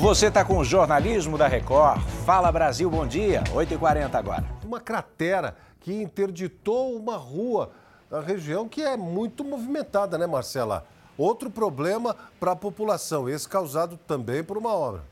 Você está com o jornalismo da Record. Fala Brasil, bom dia. 8h40 agora. Uma cratera que interditou uma rua da região que é muito movimentada, né, Marcela? Outro problema para a população, esse causado também por uma obra.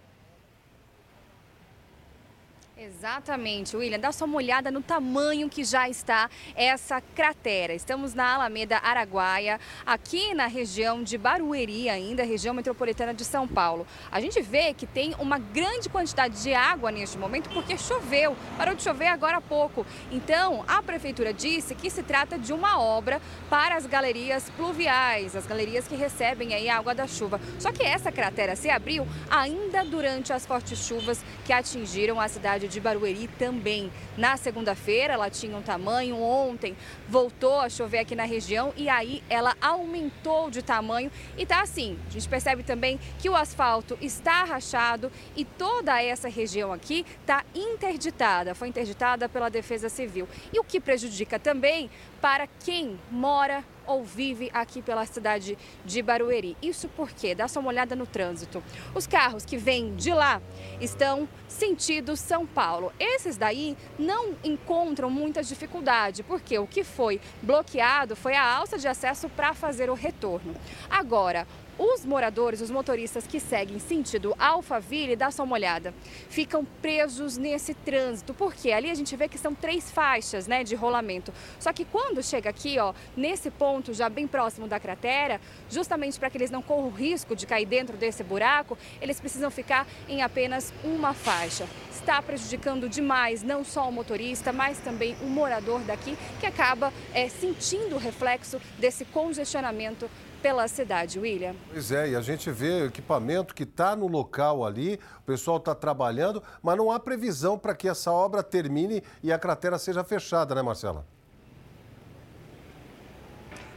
Exatamente, William. Dá só uma olhada no tamanho que já está essa cratera. Estamos na Alameda Araguaia, aqui na região de Barueri, ainda, região metropolitana de São Paulo. A gente vê que tem uma grande quantidade de água neste momento porque choveu. Parou de chover agora há pouco. Então, a prefeitura disse que se trata de uma obra para as galerias pluviais, as galerias que recebem aí a água da chuva. Só que essa cratera se abriu ainda durante as fortes chuvas que atingiram a cidade de Barueri também. Na segunda-feira ela tinha um tamanho, ontem voltou a chover aqui na região e aí ela aumentou de tamanho e tá assim. A gente percebe também que o asfalto está rachado e toda essa região aqui está interditada, foi interditada pela Defesa Civil. E o que prejudica também para quem mora ou vive aqui pela cidade de Barueri. Isso porque, dá só uma olhada no trânsito. Os carros que vêm de lá estão sentido São Paulo. Esses daí não encontram muita dificuldade, porque o que foi bloqueado foi a alça de acesso para fazer o retorno. Agora, os moradores, os motoristas que seguem sentido Alphaville, dá só uma olhada, ficam presos nesse trânsito, porque ali a gente vê que são três faixas né, de rolamento. Só que quando chega aqui, ó, nesse ponto, já bem próximo da cratera, justamente para que eles não corram o risco de cair dentro desse buraco, eles precisam ficar em apenas uma faixa. Está prejudicando demais não só o motorista, mas também o morador daqui, que acaba é, sentindo o reflexo desse congestionamento pela cidade, William. Pois é, e a gente vê o equipamento que está no local ali, o pessoal está trabalhando, mas não há previsão para que essa obra termine e a cratera seja fechada, né, Marcela?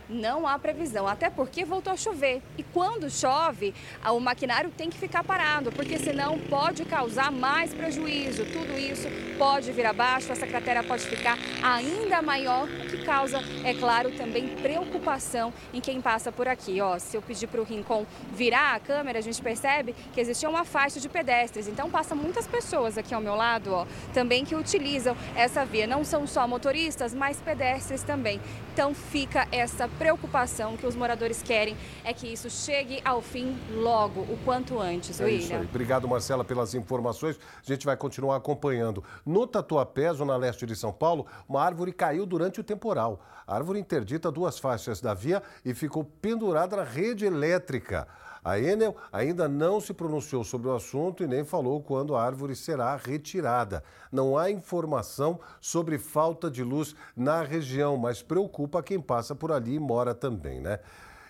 Não há previsão, até porque voltou a chover. E quando chove, o maquinário tem que ficar parado, porque senão pode causar mais prejuízo. Tudo isso pode vir abaixo, essa cratera pode ficar ainda maior, o que causa, é claro, também preocupação em quem passa por aqui. Ó, se eu pedir para o Rincon virar a câmera, a gente percebe que existe uma faixa de pedestres. Então passa muitas pessoas aqui ao meu lado, ó, também que utilizam essa via. Não são só motoristas, mas pedestres também. Então fica essa preocupação que os moradores querem é que isso chegue ao fim logo, o quanto antes, é William. Isso aí. Obrigado, Marcela, pelas informações. A gente vai continuar acompanhando. No Tatuapé, zona leste de São Paulo, uma árvore caiu durante o temporal. A árvore interdita duas faixas da via e ficou pendurada na rede elétrica. A Enel ainda não se pronunciou sobre o assunto e nem falou quando a árvore será retirada. Não há informação sobre falta de luz na região, mas preocupa quem passa por ali e mora também, né?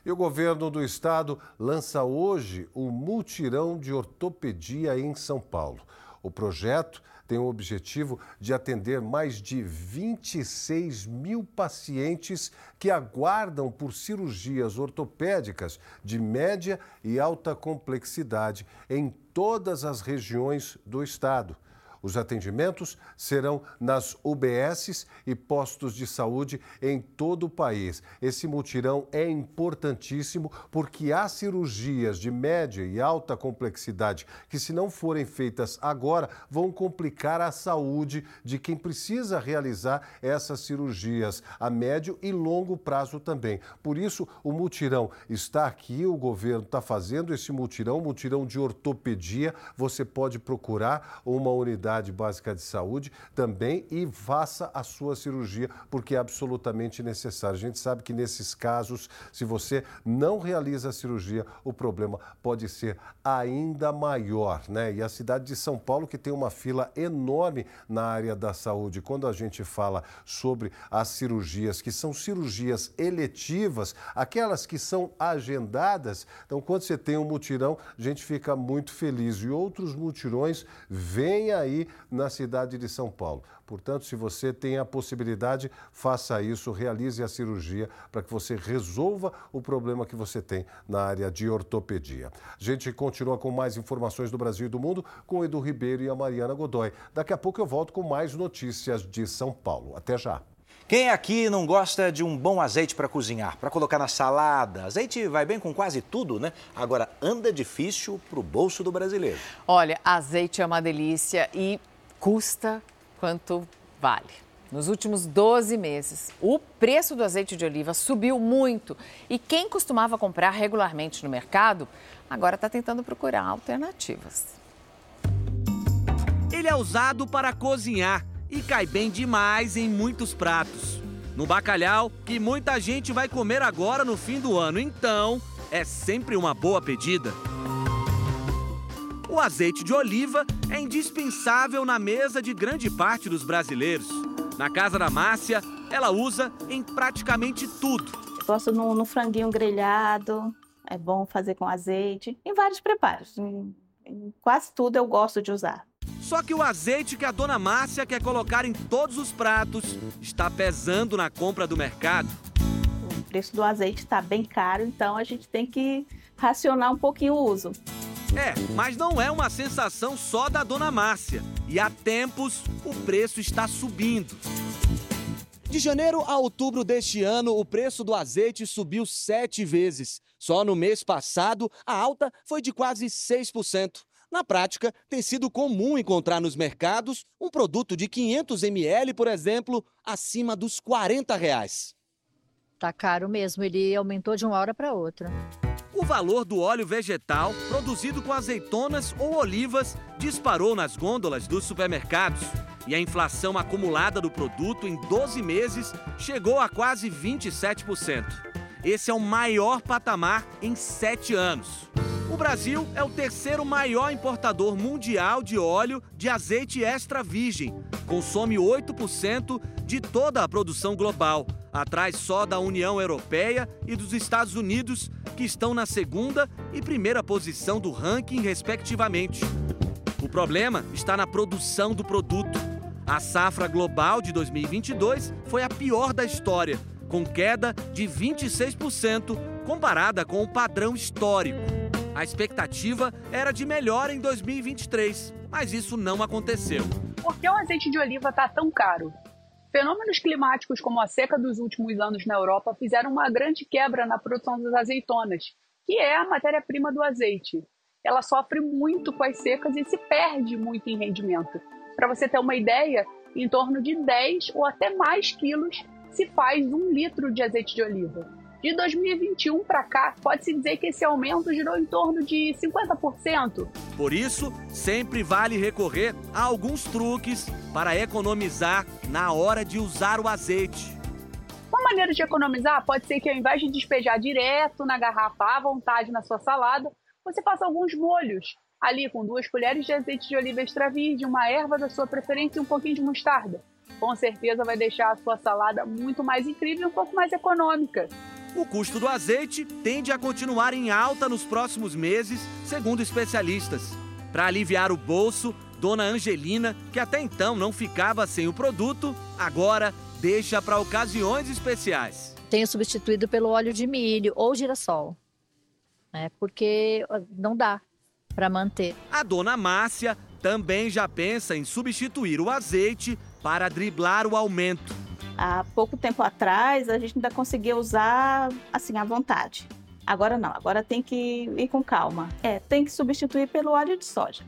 E o governo do estado lança hoje o multirão de ortopedia em São Paulo. O projeto tem o objetivo de atender mais de 26 mil pacientes que aguardam por cirurgias ortopédicas de média e alta complexidade em todas as regiões do estado. Os atendimentos serão nas UBSs e postos de saúde em todo o país. Esse mutirão é importantíssimo porque há cirurgias de média e alta complexidade que, se não forem feitas agora, vão complicar a saúde de quem precisa realizar essas cirurgias a médio e longo prazo também. Por isso, o mutirão está aqui, o governo está fazendo esse mutirão, mutirão de ortopedia. Você pode procurar uma unidade unidade básica de saúde também e faça a sua cirurgia, porque é absolutamente necessário. A gente sabe que nesses casos, se você não realiza a cirurgia, o problema pode ser ainda maior, né? E a cidade de São Paulo, que tem uma fila enorme na área da saúde, quando a gente fala sobre as cirurgias, que são cirurgias eletivas, aquelas que são agendadas, então quando você tem um mutirão, a gente fica muito feliz. E outros mutirões vêm aí na cidade de São Paulo. Portanto, se você tem a possibilidade, faça isso, realize a cirurgia para que você resolva o problema que você tem na área de ortopedia. A gente continua com mais informações do Brasil e do mundo com o Edu Ribeiro e a Mariana Godoy. Daqui a pouco eu volto com mais notícias de São Paulo. Até já. Quem aqui não gosta de um bom azeite para cozinhar, para colocar na salada? Azeite vai bem com quase tudo, né? Agora, anda difícil para o bolso do brasileiro. Olha, azeite é uma delícia e custa quanto vale. Nos últimos 12 meses, o preço do azeite de oliva subiu muito e quem costumava comprar regularmente no mercado agora está tentando procurar alternativas. Ele é usado para cozinhar e cai bem demais em muitos pratos. No bacalhau, que muita gente vai comer agora no fim do ano, então é sempre uma boa pedida. O azeite de oliva é indispensável na mesa de grande parte dos brasileiros. Na casa da Márcia, ela usa em praticamente tudo. Gosto no, no franguinho grelhado, é bom fazer com azeite, em vários preparos. Em, em quase tudo eu gosto de usar. Só que o azeite que a dona Márcia quer colocar em todos os pratos está pesando na compra do mercado. O preço do azeite está bem caro, então a gente tem que racionar um pouquinho o uso. É, mas não é uma sensação só da dona Márcia. E há tempos o preço está subindo. De janeiro a outubro deste ano, o preço do azeite subiu sete vezes. Só no mês passado, a alta foi de quase 6%. Na prática, tem sido comum encontrar nos mercados um produto de 500 ml, por exemplo, acima dos 40 reais. Tá caro mesmo, ele aumentou de uma hora para outra. O valor do óleo vegetal, produzido com azeitonas ou olivas, disparou nas gôndolas dos supermercados. E a inflação acumulada do produto em 12 meses chegou a quase 27%. Esse é o maior patamar em sete anos. O Brasil é o terceiro maior importador mundial de óleo de azeite extra virgem. Consome 8% de toda a produção global, atrás só da União Europeia e dos Estados Unidos, que estão na segunda e primeira posição do ranking, respectivamente. O problema está na produção do produto. A safra global de 2022 foi a pior da história, com queda de 26% comparada com o padrão histórico. A expectativa era de melhora em 2023, mas isso não aconteceu. Por que o azeite de oliva está tão caro? Fenômenos climáticos como a seca dos últimos anos na Europa fizeram uma grande quebra na produção das azeitonas, que é a matéria-prima do azeite. Ela sofre muito com as secas e se perde muito em rendimento. Para você ter uma ideia, em torno de 10 ou até mais quilos se faz um litro de azeite de oliva. De 2021 para cá, pode-se dizer que esse aumento girou em torno de 50%. Por isso, sempre vale recorrer a alguns truques para economizar na hora de usar o azeite. Uma maneira de economizar pode ser que ao invés de despejar direto na garrafa à vontade na sua salada, você faça alguns molhos. Ali com duas colheres de azeite de oliva extra virgem, uma erva da sua preferência e um pouquinho de mostarda. Com certeza vai deixar a sua salada muito mais incrível e um pouco mais econômica. O custo do azeite tende a continuar em alta nos próximos meses, segundo especialistas. Para aliviar o bolso, Dona Angelina, que até então não ficava sem o produto, agora deixa para ocasiões especiais. Tenho substituído pelo óleo de milho ou girassol, né? porque não dá para manter. A Dona Márcia também já pensa em substituir o azeite para driblar o aumento há pouco tempo atrás a gente ainda conseguia usar assim à vontade. Agora não, agora tem que ir com calma. É, tem que substituir pelo óleo de soja,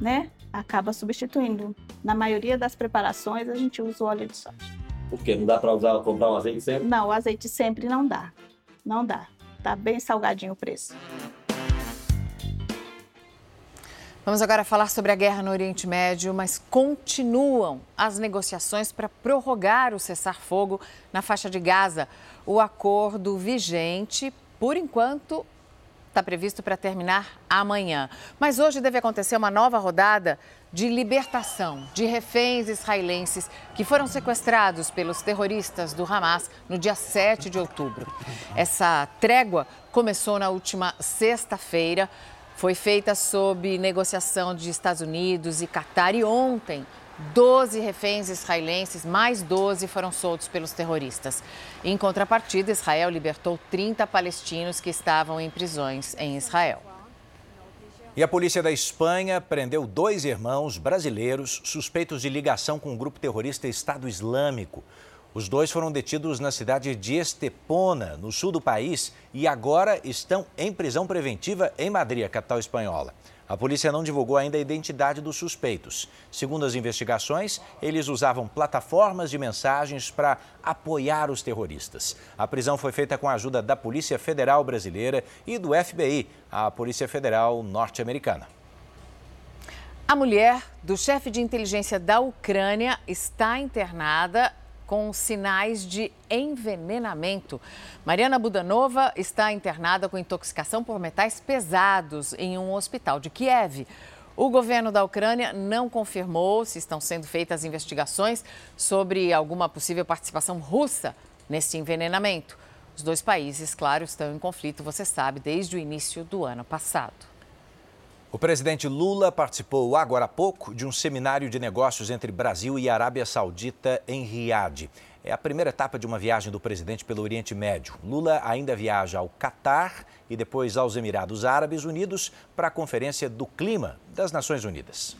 né? Acaba substituindo. Na maioria das preparações a gente usa o óleo de soja. Por quê? Não dá para usar comprar um azeite sempre? Não, o azeite sempre não dá. Não dá. Tá bem salgadinho o preço. Vamos agora falar sobre a guerra no Oriente Médio, mas continuam as negociações para prorrogar o cessar-fogo na faixa de Gaza. O acordo vigente, por enquanto, está previsto para terminar amanhã. Mas hoje deve acontecer uma nova rodada de libertação de reféns israelenses que foram sequestrados pelos terroristas do Hamas no dia 7 de outubro. Essa trégua começou na última sexta-feira foi feita sob negociação de Estados Unidos e Catar e ontem 12 reféns israelenses, mais 12 foram soltos pelos terroristas. Em contrapartida, Israel libertou 30 palestinos que estavam em prisões em Israel. E a polícia da Espanha prendeu dois irmãos brasileiros suspeitos de ligação com o grupo terrorista Estado Islâmico. Os dois foram detidos na cidade de Estepona, no sul do país, e agora estão em prisão preventiva em Madrid, a capital espanhola. A polícia não divulgou ainda a identidade dos suspeitos. Segundo as investigações, eles usavam plataformas de mensagens para apoiar os terroristas. A prisão foi feita com a ajuda da Polícia Federal Brasileira e do FBI, a Polícia Federal Norte-Americana. A mulher do chefe de inteligência da Ucrânia está internada com sinais de envenenamento. Mariana Budanova está internada com intoxicação por metais pesados em um hospital de Kiev. O governo da Ucrânia não confirmou se estão sendo feitas investigações sobre alguma possível participação russa nesse envenenamento. Os dois países, claro, estão em conflito, você sabe, desde o início do ano passado. O presidente Lula participou agora há pouco de um seminário de negócios entre Brasil e Arábia Saudita em Riad. É a primeira etapa de uma viagem do presidente pelo Oriente Médio. Lula ainda viaja ao Catar e depois aos Emirados Árabes Unidos para a Conferência do Clima das Nações Unidas.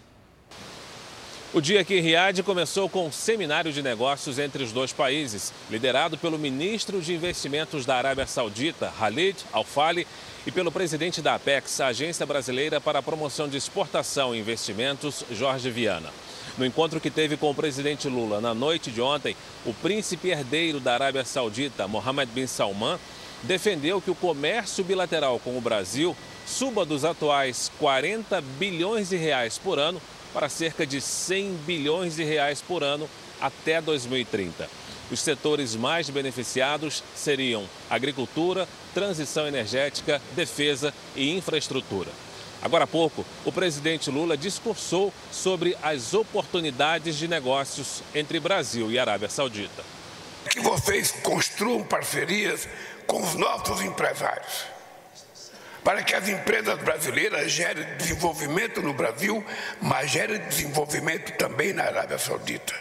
O dia aqui em Riad começou com um seminário de negócios entre os dois países, liderado pelo ministro de Investimentos da Arábia Saudita, Khalid Al-Fali, e pelo presidente da Apex, a Agência Brasileira para a Promoção de Exportação e Investimentos, Jorge Viana. No encontro que teve com o presidente Lula na noite de ontem, o príncipe herdeiro da Arábia Saudita, Mohammed bin Salman, defendeu que o comércio bilateral com o Brasil suba dos atuais 40 bilhões de reais por ano para cerca de 100 bilhões de reais por ano até 2030. Os setores mais beneficiados seriam agricultura, transição energética, defesa e infraestrutura. Agora há pouco, o presidente Lula discursou sobre as oportunidades de negócios entre Brasil e Arábia Saudita. Que vocês construam parcerias com os nossos empresários para que as empresas brasileiras gerem desenvolvimento no Brasil, mas gerem desenvolvimento também na Arábia Saudita.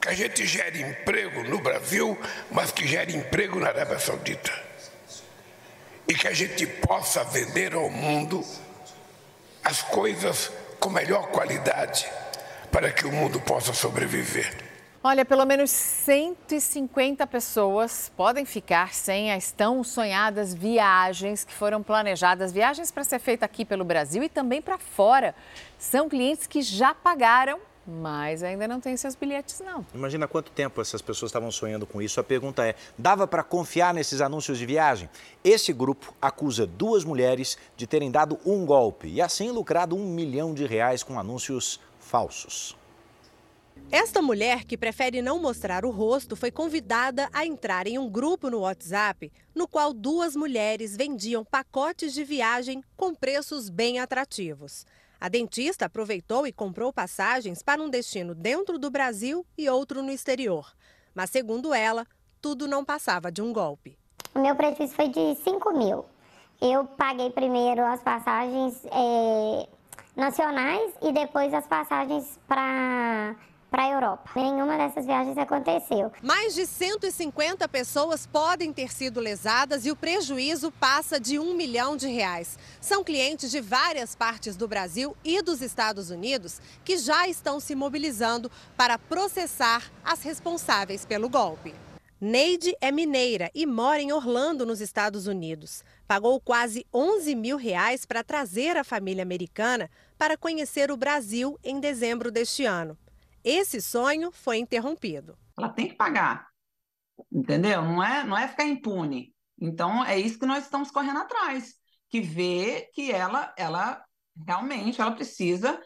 Que a gente gere emprego no Brasil, mas que gere emprego na Arábia Saudita. E que a gente possa vender ao mundo as coisas com melhor qualidade para que o mundo possa sobreviver. Olha, pelo menos 150 pessoas podem ficar sem as tão sonhadas viagens que foram planejadas, viagens para ser feita aqui pelo Brasil e também para fora. São clientes que já pagaram, mas ainda não têm seus bilhetes não. Imagina quanto tempo essas pessoas estavam sonhando com isso. A pergunta é: dava para confiar nesses anúncios de viagem? Esse grupo acusa duas mulheres de terem dado um golpe e assim lucrado um milhão de reais com anúncios falsos. Esta mulher, que prefere não mostrar o rosto, foi convidada a entrar em um grupo no WhatsApp, no qual duas mulheres vendiam pacotes de viagem com preços bem atrativos. A dentista aproveitou e comprou passagens para um destino dentro do Brasil e outro no exterior. Mas, segundo ela, tudo não passava de um golpe. O meu prejuízo foi de 5 mil. Eu paguei primeiro as passagens é, nacionais e depois as passagens para para a Europa. Nenhuma dessas viagens aconteceu. Mais de 150 pessoas podem ter sido lesadas e o prejuízo passa de um milhão de reais. São clientes de várias partes do Brasil e dos Estados Unidos que já estão se mobilizando para processar as responsáveis pelo golpe. Neide é mineira e mora em Orlando, nos Estados Unidos. Pagou quase 11 mil reais para trazer a família americana para conhecer o Brasil em dezembro deste ano. Esse sonho foi interrompido. Ela tem que pagar, entendeu? Não é, não é ficar impune. Então, é isso que nós estamos correndo atrás, que vê que ela, ela realmente ela precisa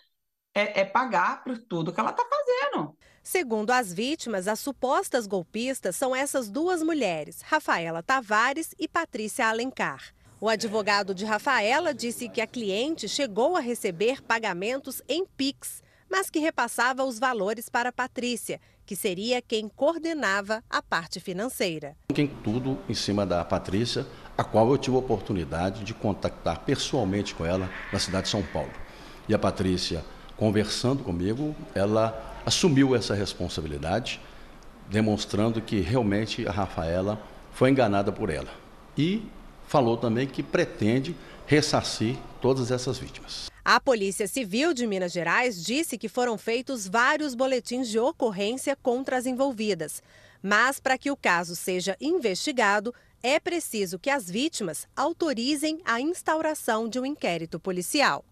é, é pagar por tudo que ela está fazendo. Segundo as vítimas, as supostas golpistas são essas duas mulheres, Rafaela Tavares e Patrícia Alencar. O advogado de Rafaela disse que a cliente chegou a receber pagamentos em Pix mas que repassava os valores para Patrícia, que seria quem coordenava a parte financeira. Tudo em cima da Patrícia, a qual eu tive a oportunidade de contactar pessoalmente com ela na cidade de São Paulo. E a Patrícia, conversando comigo, ela assumiu essa responsabilidade, demonstrando que realmente a Rafaela foi enganada por ela. E falou também que pretende ressarcir todas essas vítimas. A Polícia Civil de Minas Gerais disse que foram feitos vários boletins de ocorrência contra as envolvidas. Mas, para que o caso seja investigado, é preciso que as vítimas autorizem a instauração de um inquérito policial.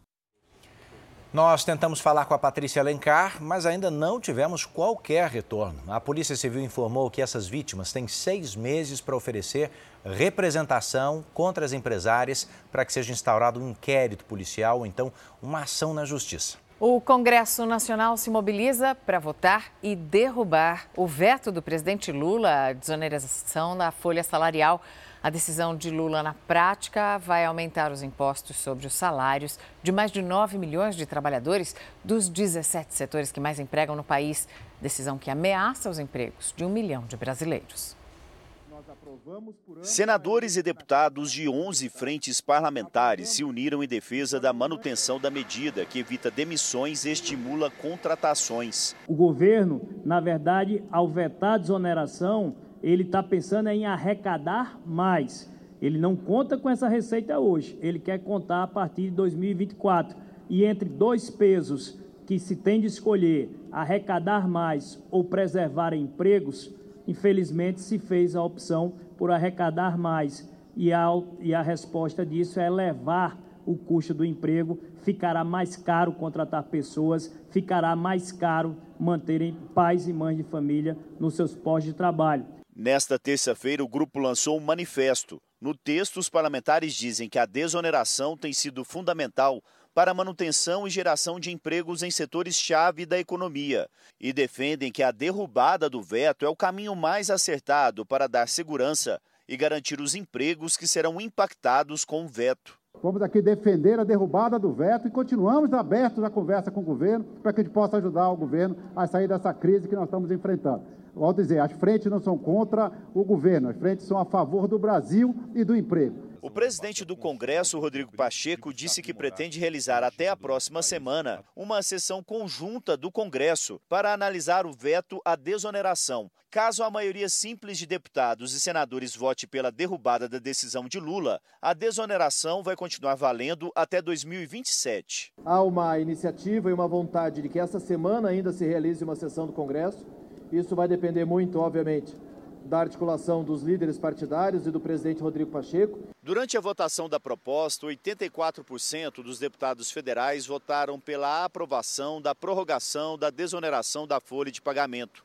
Nós tentamos falar com a Patrícia Alencar, mas ainda não tivemos qualquer retorno. A Polícia Civil informou que essas vítimas têm seis meses para oferecer representação contra as empresárias para que seja instaurado um inquérito policial ou então uma ação na Justiça. O Congresso Nacional se mobiliza para votar e derrubar o veto do presidente Lula à desoneração da folha salarial. A decisão de Lula, na prática, vai aumentar os impostos sobre os salários de mais de 9 milhões de trabalhadores dos 17 setores que mais empregam no país. Decisão que ameaça os empregos de um milhão de brasileiros. Senadores e deputados de 11 frentes parlamentares se uniram em defesa da manutenção da medida que evita demissões e estimula contratações. O governo, na verdade, ao vetar a desoneração, ele está pensando em arrecadar mais. Ele não conta com essa receita hoje, ele quer contar a partir de 2024. E entre dois pesos que se tem de escolher, arrecadar mais ou preservar empregos, infelizmente se fez a opção por arrecadar mais. E a, e a resposta disso é elevar o custo do emprego, ficará mais caro contratar pessoas, ficará mais caro manterem pais e mães de família nos seus postos de trabalho. Nesta terça-feira, o grupo lançou um manifesto. No texto, os parlamentares dizem que a desoneração tem sido fundamental para manutenção e geração de empregos em setores-chave da economia e defendem que a derrubada do veto é o caminho mais acertado para dar segurança e garantir os empregos que serão impactados com o veto. Vamos aqui defender a derrubada do veto e continuamos abertos à conversa com o governo para que a gente possa ajudar o governo a sair dessa crise que nós estamos enfrentando. Volto a dizer, as frentes não são contra o governo, as frentes são a favor do Brasil e do emprego. O presidente do Congresso, Rodrigo Pacheco, disse que pretende realizar até a próxima semana uma sessão conjunta do Congresso para analisar o veto à desoneração. Caso a maioria simples de deputados e senadores vote pela derrubada da decisão de Lula, a desoneração vai continuar valendo até 2027. Há uma iniciativa e uma vontade de que essa semana ainda se realize uma sessão do Congresso. Isso vai depender muito, obviamente, da articulação dos líderes partidários e do presidente Rodrigo Pacheco. Durante a votação da proposta, 84% dos deputados federais votaram pela aprovação da prorrogação da desoneração da folha de pagamento.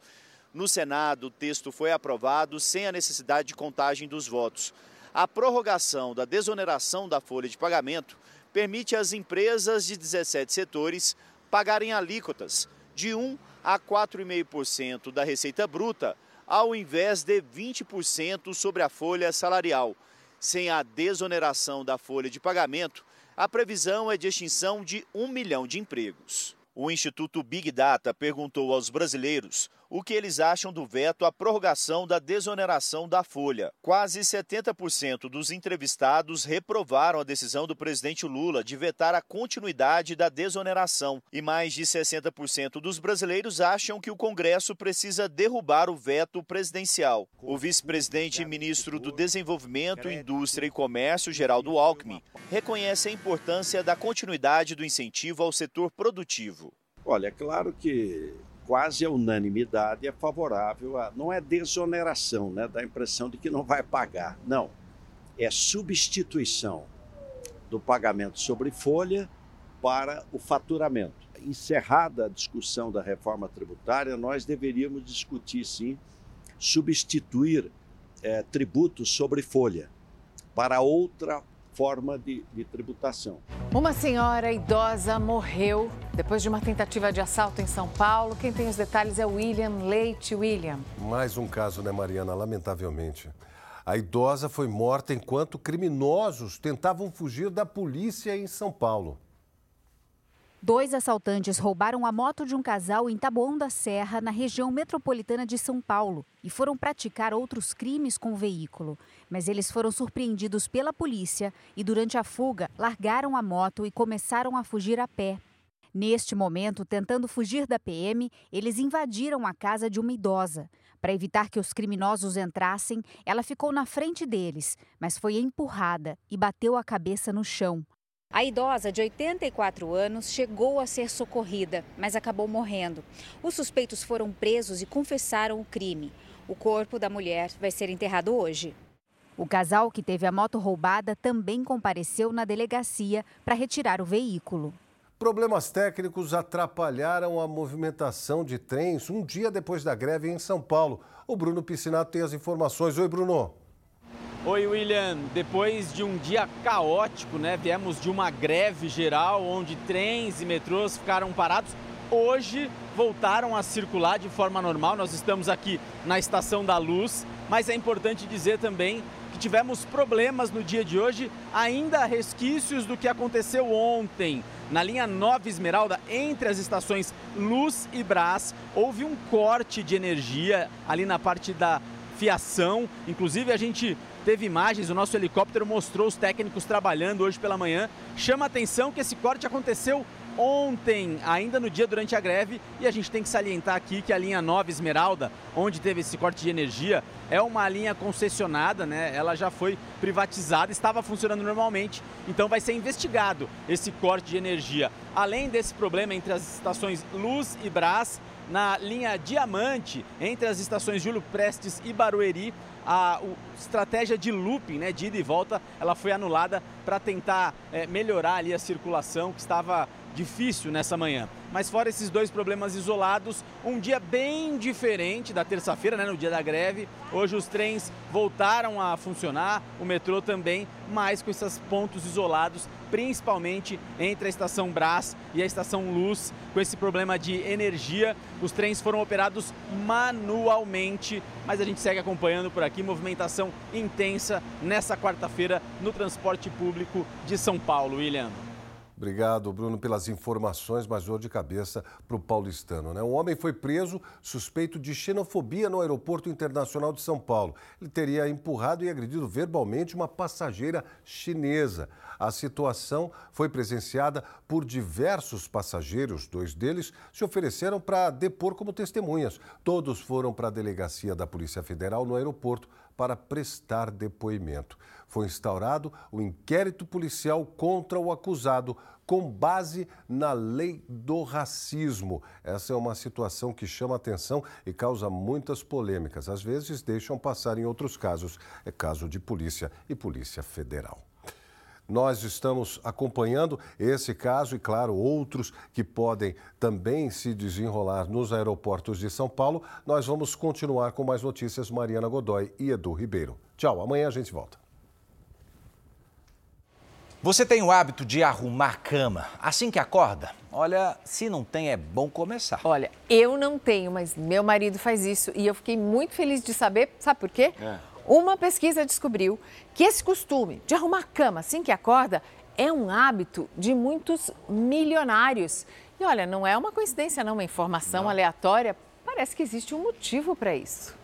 No Senado, o texto foi aprovado sem a necessidade de contagem dos votos. A prorrogação da desoneração da folha de pagamento permite às empresas de 17 setores pagarem alíquotas de 1 a 4,5% da receita bruta ao invés de 20% sobre a folha salarial. Sem a desoneração da folha de pagamento, a previsão é de extinção de um milhão de empregos. O Instituto Big Data perguntou aos brasileiros o que eles acham do veto à prorrogação da desoneração da folha. Quase 70% dos entrevistados reprovaram a decisão do presidente Lula de vetar a continuidade da desoneração. E mais de 60% dos brasileiros acham que o Congresso precisa derrubar o veto presidencial. O vice-presidente e ministro do Desenvolvimento, Indústria e Comércio, Geraldo Alckmin, reconhece a importância da continuidade do incentivo ao setor produtivo. Olha, é claro que quase a unanimidade é favorável a. Não é desoneração, né? Dá a impressão de que não vai pagar. Não. É substituição do pagamento sobre folha para o faturamento. Encerrada a discussão da reforma tributária, nós deveríamos discutir, sim, substituir é, tributos sobre folha para outra forma de, de, tributação. Uma senhora idosa morreu depois de uma tentativa de assalto em São Paulo. Quem tem os detalhes é William Leite. William. Mais um caso, né, Mariana? Lamentavelmente. A idosa foi morta enquanto criminosos tentavam fugir da polícia em São Paulo. Dois assaltantes roubaram a moto de um casal em Taboão da Serra, na região metropolitana de São Paulo, e foram praticar outros crimes com o veículo. Mas eles foram surpreendidos pela polícia e, durante a fuga, largaram a moto e começaram a fugir a pé. Neste momento, tentando fugir da PM, eles invadiram a casa de uma idosa. Para evitar que os criminosos entrassem, ela ficou na frente deles, mas foi empurrada e bateu a cabeça no chão. A idosa de 84 anos chegou a ser socorrida, mas acabou morrendo. Os suspeitos foram presos e confessaram o crime. O corpo da mulher vai ser enterrado hoje. O casal que teve a moto roubada também compareceu na delegacia para retirar o veículo. Problemas técnicos atrapalharam a movimentação de trens um dia depois da greve em São Paulo. O Bruno Piscinato tem as informações. Oi, Bruno. Oi, William. Depois de um dia caótico, né? Viemos de uma greve geral onde trens e metrôs ficaram parados. Hoje voltaram a circular de forma normal. Nós estamos aqui na Estação da Luz, mas é importante dizer também que tivemos problemas no dia de hoje, ainda resquícios do que aconteceu ontem. Na linha Nova Esmeralda, entre as estações Luz e Brás, houve um corte de energia ali na parte da fiação. Inclusive, a gente teve imagens, o nosso helicóptero mostrou os técnicos trabalhando hoje pela manhã. Chama atenção que esse corte aconteceu ontem, ainda no dia durante a greve, e a gente tem que salientar aqui que a linha Nova Esmeralda, onde teve esse corte de energia, é uma linha concessionada, né? Ela já foi privatizada, estava funcionando normalmente, então vai ser investigado esse corte de energia. Além desse problema entre as estações Luz e Brás, na linha Diamante, entre as estações Júlio Prestes e Barueri, a, estratégia de looping, né, de ida e volta, ela foi anulada para tentar é, melhorar ali a circulação que estava difícil nessa manhã. Mas fora esses dois problemas isolados, um dia bem diferente da terça-feira, né, no dia da greve. Hoje os trens voltaram a funcionar, o metrô também, mas com esses pontos isolados, principalmente entre a estação Brás e a estação Luz, com esse problema de energia. Os trens foram operados manualmente, mas a gente segue acompanhando por aqui movimentação intensa nessa quarta-feira no transporte público de São Paulo. William. Obrigado, Bruno, pelas informações, mas dor de cabeça para o paulistano. Né? Um homem foi preso suspeito de xenofobia no Aeroporto Internacional de São Paulo. Ele teria empurrado e agredido verbalmente uma passageira chinesa. A situação foi presenciada por diversos passageiros. Dois deles se ofereceram para depor como testemunhas. Todos foram para a delegacia da Polícia Federal no aeroporto para prestar depoimento. Foi instaurado o inquérito policial contra o acusado com base na lei do racismo. Essa é uma situação que chama atenção e causa muitas polêmicas. Às vezes deixam passar em outros casos. É caso de polícia e Polícia Federal. Nós estamos acompanhando esse caso e, claro, outros que podem também se desenrolar nos aeroportos de São Paulo. Nós vamos continuar com mais notícias. Mariana Godoy e Edu Ribeiro. Tchau, amanhã a gente volta. Você tem o hábito de arrumar cama assim que acorda? Olha, se não tem, é bom começar. Olha, eu não tenho, mas meu marido faz isso e eu fiquei muito feliz de saber. Sabe por quê? É. Uma pesquisa descobriu que esse costume de arrumar cama assim que acorda é um hábito de muitos milionários. E olha, não é uma coincidência, não, uma informação não. aleatória. Parece que existe um motivo para isso.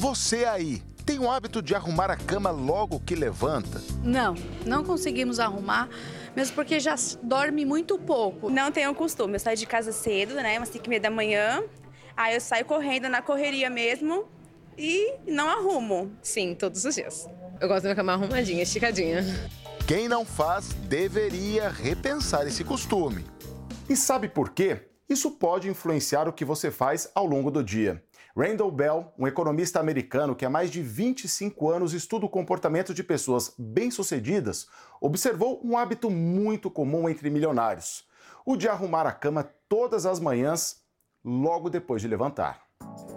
Você aí tem o hábito de arrumar a cama logo que levanta? Não, não conseguimos arrumar, mesmo porque já dorme muito pouco. Não tenho costume, eu saio de casa cedo, né, umas 5 e meia da manhã, aí eu saio correndo na correria mesmo, e não arrumo. Sim, todos os dias. Eu gosto da minha cama arrumadinha, esticadinha. Quem não faz deveria repensar esse costume. E sabe por quê? Isso pode influenciar o que você faz ao longo do dia. Randall Bell, um economista americano que há mais de 25 anos estuda o comportamento de pessoas bem-sucedidas, observou um hábito muito comum entre milionários: o de arrumar a cama todas as manhãs logo depois de levantar.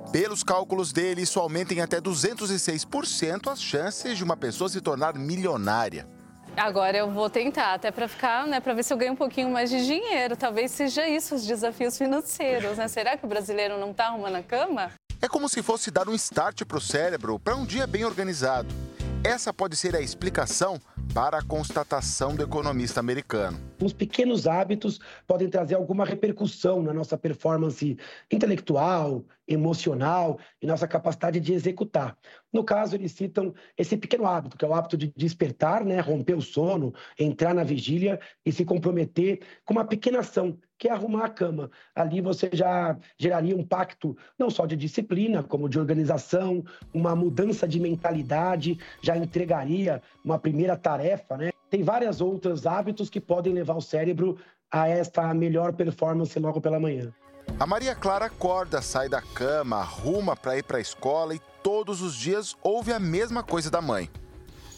Pelos cálculos dele, isso aumenta em até 206% as chances de uma pessoa se tornar milionária. Agora eu vou tentar, até para ficar, né, para ver se eu ganho um pouquinho mais de dinheiro. Talvez seja isso os desafios financeiros, né? Será que o brasileiro não está arrumando a cama? É como se fosse dar um start para o cérebro para um dia bem organizado. Essa pode ser a explicação para a constatação do economista americano. Os pequenos hábitos podem trazer alguma repercussão na nossa performance intelectual, emocional e nossa capacidade de executar. No caso, eles citam esse pequeno hábito, que é o hábito de despertar, né, romper o sono, entrar na vigília e se comprometer com uma pequena ação, que é arrumar a cama. Ali você já geraria um pacto não só de disciplina, como de organização, uma mudança de mentalidade, já entregaria uma primeira tarefa, né? Tem vários outros hábitos que podem levar o cérebro a esta melhor performance logo pela manhã. A Maria Clara acorda, sai da cama, arruma para ir para a escola e todos os dias ouve a mesma coisa da mãe.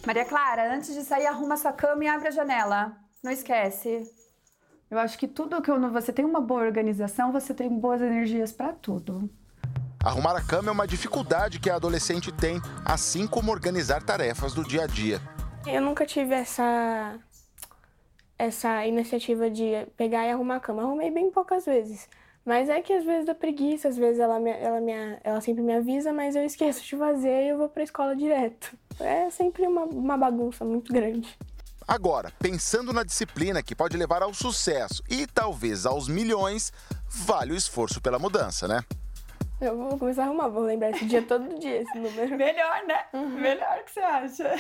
Maria Clara, antes de sair, arruma sua cama e abre a janela. Não esquece. Eu acho que tudo que você tem uma boa organização, você tem boas energias para tudo. Arrumar a cama é uma dificuldade que a adolescente tem, assim como organizar tarefas do dia a dia. Eu nunca tive essa essa iniciativa de pegar e arrumar a cama. Arrumei bem poucas vezes. Mas é que às vezes dá preguiça, às vezes ela, me, ela, me, ela sempre me avisa, mas eu esqueço de fazer e eu vou para a escola direto. É sempre uma, uma bagunça muito grande. Agora, pensando na disciplina que pode levar ao sucesso e talvez aos milhões, vale o esforço pela mudança, né? Eu vou começar a arrumar, vou lembrar esse dia todo dia, esse número. Melhor, né? Uhum. Melhor que você acha.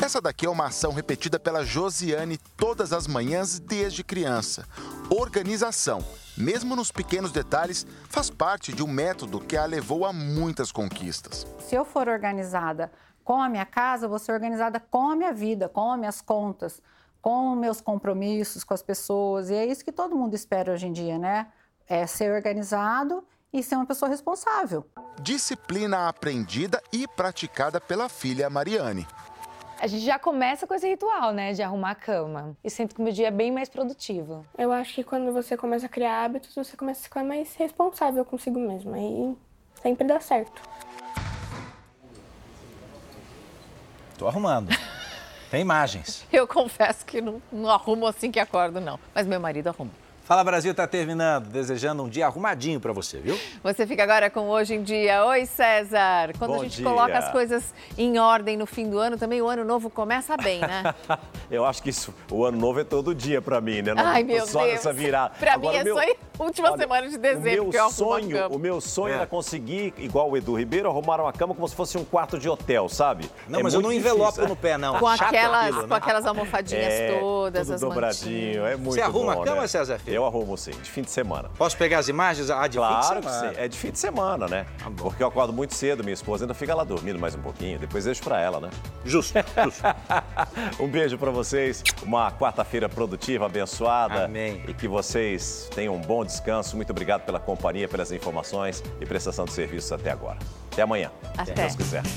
Essa daqui é uma ação repetida pela Josiane todas as manhãs desde criança. Organização, mesmo nos pequenos detalhes, faz parte de um método que a levou a muitas conquistas. Se eu for organizada com a minha casa, eu vou ser organizada com a minha vida, com as minhas contas, com meus compromissos com as pessoas. E é isso que todo mundo espera hoje em dia, né? É ser organizado e ser uma pessoa responsável. Disciplina aprendida e praticada pela filha Mariane. A gente já começa com esse ritual, né, de arrumar a cama. E sinto que o meu dia é bem mais produtivo. Eu acho que quando você começa a criar hábitos, você começa a ficar mais responsável consigo mesmo. Aí sempre dá certo. Tô arrumando. Tem imagens. Eu confesso que não, não arrumo assim que acordo, não. Mas meu marido arruma. Fala Brasil está terminando, desejando um dia arrumadinho para você, viu? Você fica agora com Hoje em Dia. Oi, César. Quando Bom a gente dia. coloca as coisas em ordem no fim do ano, também o ano novo começa bem, né? Eu acho que isso, o ano novo é todo dia para mim, né? Não Ai, meu só Deus. nessa virada. Pra mim é meu- só última olha, semana de dezembro o que eu meu arrumo a sonho, cama. O meu sonho É. era conseguir, igual o Edu Ribeiro, arrumar uma cama como se fosse um quarto de hotel, sabe? Não, É mas eu não envelopo difícil. no pé, não. Com aquelas, aquilo, né? com aquelas almofadinhas É, todas, tudo as dobradinho, é muito Você arruma bom, a cama, né? César Filho? Eu arrumo sim, de fim de semana. Posso pegar as imagens? Ah, de fim de Claro que semana. sim, é de fim de semana, né? Porque eu acordo muito cedo, minha esposa ainda fica lá dormindo mais um pouquinho, depois deixo pra ela, né? Justo, justo. um beijo pra vocês, uma quarta-feira produtiva, abençoada. Amém. E que vocês tenham um bom descanso. Muito obrigado pela companhia, pelas informações e prestação de serviços até agora. Até amanhã, Até. se Deus quiser.